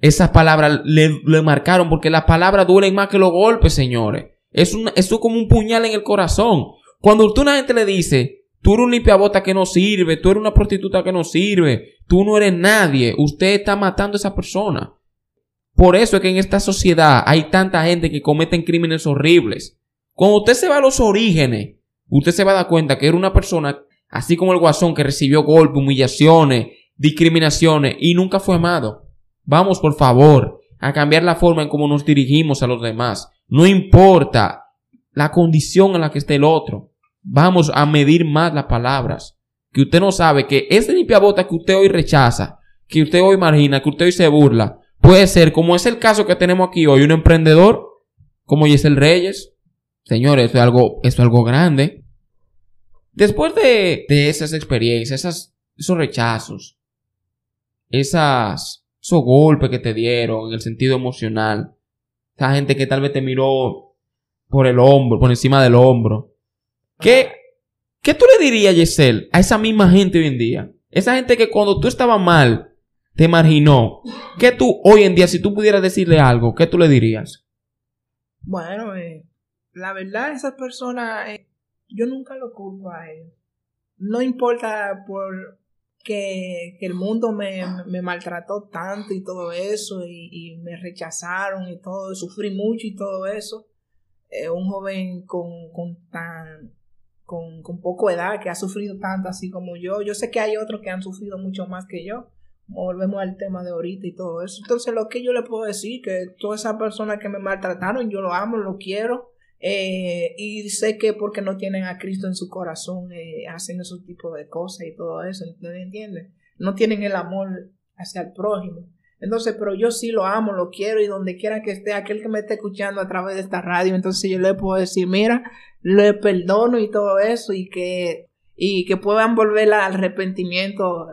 Esas palabras le, marcaron porque las palabras duelen más que los golpes, señores. Es eso es como un puñal en el corazón. Cuando a una gente le dice, tú eres un limpiabota que no sirve, tú eres una prostituta que no sirve, tú no eres nadie, usted está matando a esa persona. Por eso es que en esta sociedad hay tanta gente que cometen crímenes horribles. Cuando usted se va a los orígenes, usted se va a dar cuenta que era una persona, así como el guasón, que recibió golpes, humillaciones, discriminaciones y nunca fue amado. Vamos, por favor, a cambiar la forma en cómo nos dirigimos a los demás. No importa la condición en la que esté el otro. Vamos a medir más las palabras. que usted no sabe que ese limpiabota que usted hoy rechaza, que usted hoy margina, que usted hoy se burla, puede ser, como es el caso que tenemos aquí hoy, un emprendedor como Yesel Reyes. Señores, eso es algo, eso es algo grande. Después de, de esas experiencias, esas, esos rechazos, esas, esos golpes que te dieron en el sentido emocional, esa gente que tal vez te miró por el hombro, por encima del hombro. ¿Qué, qué tú le dirías, Yesel, a esa misma gente hoy en día? Esa gente que cuando tú estabas mal, te marginó. ¿Qué tú hoy en día, si tú pudieras decirle algo, qué tú le dirías? Bueno, eh, la verdad, esas personas, eh, yo nunca lo culpo a ellos. No importa por que, el mundo me, maltrató tanto y todo eso, y, me rechazaron y todo, sufrí mucho y todo eso. Eh, un joven con, con tan con, con poco edad que ha sufrido tanto así como yo. Yo sé que hay otros que han sufrido mucho más que yo volvemos al tema de ahorita y todo eso. Entonces, lo que yo le puedo decir, que todas esas personas que me maltrataron, yo lo amo, lo quiero. Eh, y sé que porque no tienen a Cristo en su corazón, eh, hacen esos tipos de cosas y todo eso, ¿entiendes? No tienen el amor hacia el prójimo. Entonces, pero yo sí lo amo, lo quiero y donde quiera que esté, aquel que me esté escuchando a través de esta radio, entonces yo le puedo decir, mira, le perdono y todo eso y que, y que puedan volver al arrepentimiento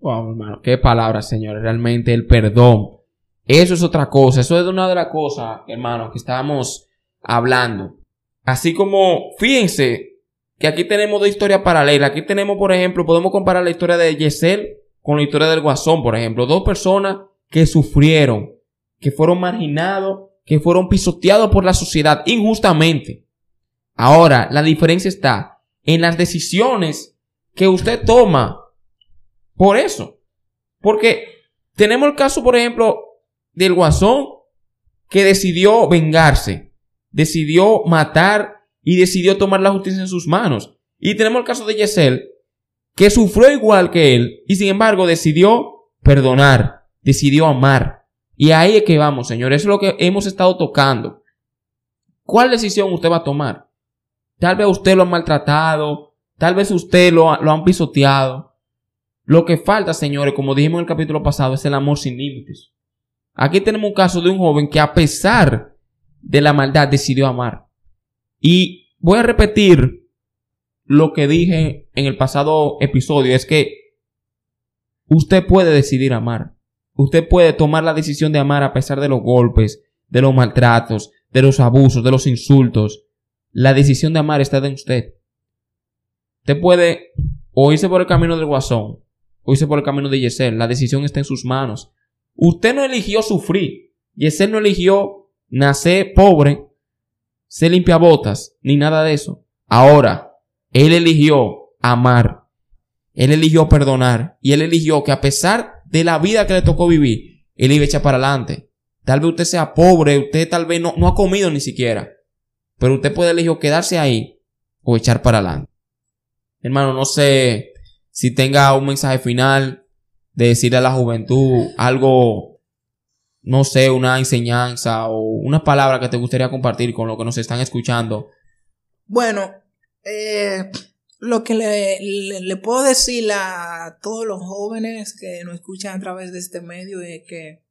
Wow, hermano, qué palabras, señores. Realmente el perdón. Eso es otra cosa. Eso es una de las cosas, hermano, que estábamos hablando. Así como, fíjense que aquí tenemos dos historias paralelas. Aquí tenemos, por ejemplo, podemos comparar la historia de Yesel con la historia del Guasón, por ejemplo. Dos personas que sufrieron, que fueron marginados, que fueron pisoteados por la sociedad injustamente. Ahora, la diferencia está en las decisiones que usted toma por eso. Porque tenemos el caso, por ejemplo, del guasón que decidió vengarse, decidió matar y decidió tomar la justicia en sus manos. Y tenemos el caso de Yesel, que sufrió igual que él y sin embargo decidió perdonar, decidió amar. Y ahí es que vamos, señores, eso es lo que hemos estado tocando. ¿Cuál decisión usted va a tomar? Tal vez usted lo ha maltratado, tal vez usted lo, lo han pisoteado, lo que falta, señores, como dijimos en el capítulo pasado, es el amor sin límites. Aquí tenemos un caso de un joven que a pesar de la maldad decidió amar. Y voy a repetir lo que dije en el pasado episodio, es que usted puede decidir amar. Usted puede tomar la decisión de amar a pesar de los golpes, de los maltratos, de los abusos, de los insultos. La decisión de amar está en usted. Usted puede o irse por el camino del guasón, o por el camino de Yesel. La decisión está en sus manos. Usted no eligió sufrir. Yesel no eligió nacer pobre, ser limpiabotas, ni nada de eso. Ahora, él eligió amar. Él eligió perdonar. Y él eligió que a pesar de la vida que le tocó vivir, él iba a echar para adelante. Tal vez usted sea pobre, usted tal vez no, no ha comido ni siquiera. Pero usted puede elegir quedarse ahí o echar para adelante. Hermano, no sé si tenga un mensaje final de decirle a la juventud algo, no sé, una enseñanza o una palabra que te gustaría compartir con lo que nos están escuchando. Bueno, eh, lo que le, puedo decir a todos los jóvenes que nos escuchan a través de este medio es que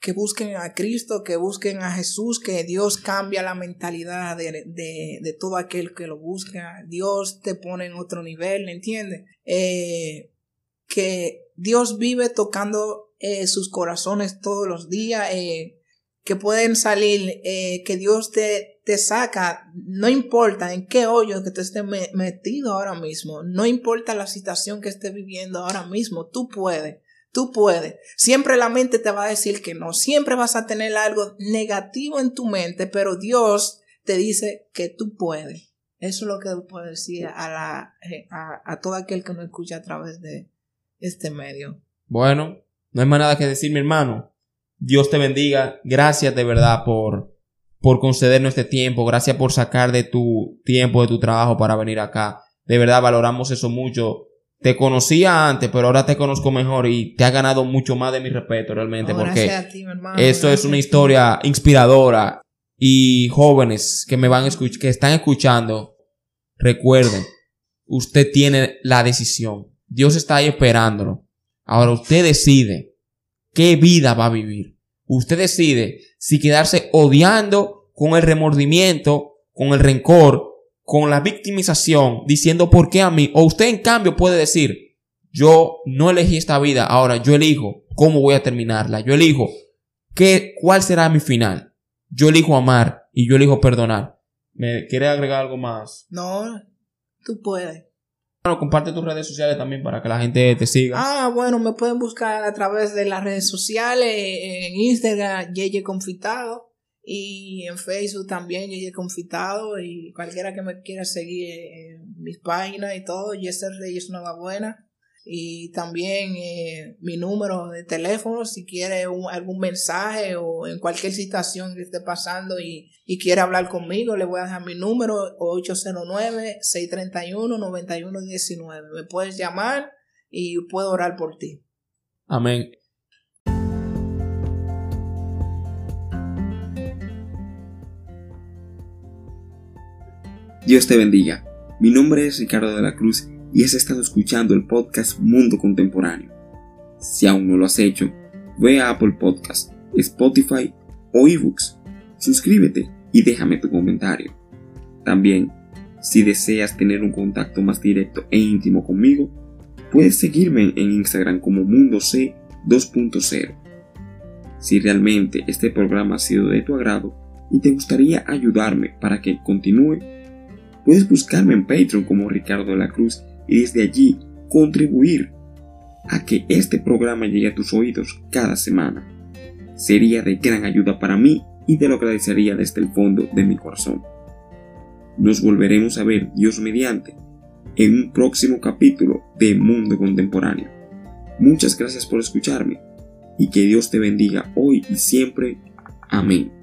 que busquen a Cristo, que busquen a Jesús, que Dios cambia la mentalidad de, de, todo aquel que lo busca. Dios te pone en otro nivel, ¿entiendes? Eh, que Dios vive tocando eh, sus corazones todos los días, eh, que pueden salir, que Dios te, te saca, no importa en qué hoyo que te esté metido ahora mismo, no importa la situación que estés viviendo ahora mismo, tú puedes Tú puedes. Siempre la mente te va a decir que no. Siempre vas a tener algo negativo en tu mente, pero Dios te dice que tú puedes. Eso es lo que puedo decir a, la, eh, a, todo aquel que nos escucha a través de este medio. Bueno, no hay más nada que decir, mi hermano. Dios te bendiga. Gracias de verdad por, por concedernos este tiempo. Gracias por sacar de tu tiempo, de tu trabajo para venir acá. De verdad valoramos eso mucho te conocía antes, pero ahora te conozco mejor y te ha ganado mucho más de mi respeto realmente, porque eso es una historia inspiradora y jóvenes que me van a escuchar, que están escuchando, recuerden, usted tiene la decisión. Dios está ahí esperándolo. Ahora usted decide qué vida va a vivir. Usted decide si quedarse odiando con el remordimiento, con el rencor, con la victimización, diciendo por qué a mí. O usted en cambio puede decir, yo no elegí esta vida, ahora yo elijo cómo voy a terminarla. Yo elijo qué, cuál será mi final. Yo elijo amar y yo elijo perdonar. ¿Me quiere agregar algo más? No, tú puedes. Bueno, comparte tus redes sociales también para que la gente te siga. Ah, bueno, me pueden buscar a través de las redes sociales, en Instagram, Yeye Confitado, y en Facebook también, Yeye Confitado, y cualquiera que me quiera seguir en mis páginas y todo, Yeser Reyes Nueva Buena y también eh, mi número de teléfono si quiere algún mensaje o en cualquier situación que esté pasando y, y quiere hablar conmigo, le voy a dejar mi número 809-631-9119. Me puedes llamar y puedo orar por ti. Amén. Dios te bendiga. Mi nombre es Ricardo de la Cruz y has estado escuchando el podcast Mundo Contemporáneo. Si aún no lo has hecho, ve a Apple Podcast, Spotify o eBooks, suscríbete y déjame tu comentario. También, si deseas tener un contacto más directo e íntimo conmigo, puedes seguirme en Instagram como Mundo C 2.0. Si realmente este programa ha sido de tu agrado y te gustaría ayudarme para que continúe, puedes buscarme en Patreon como Ricardo de la Cruz y desde allí contribuir a que este programa llegue a tus oídos cada semana. Sería de gran ayuda para mí y te lo agradecería desde el fondo de mi corazón. Nos volveremos a ver, Dios mediante, en un próximo capítulo de Mundo Contemporáneo. Muchas gracias por escucharme y que Dios te bendiga hoy y siempre. Amén.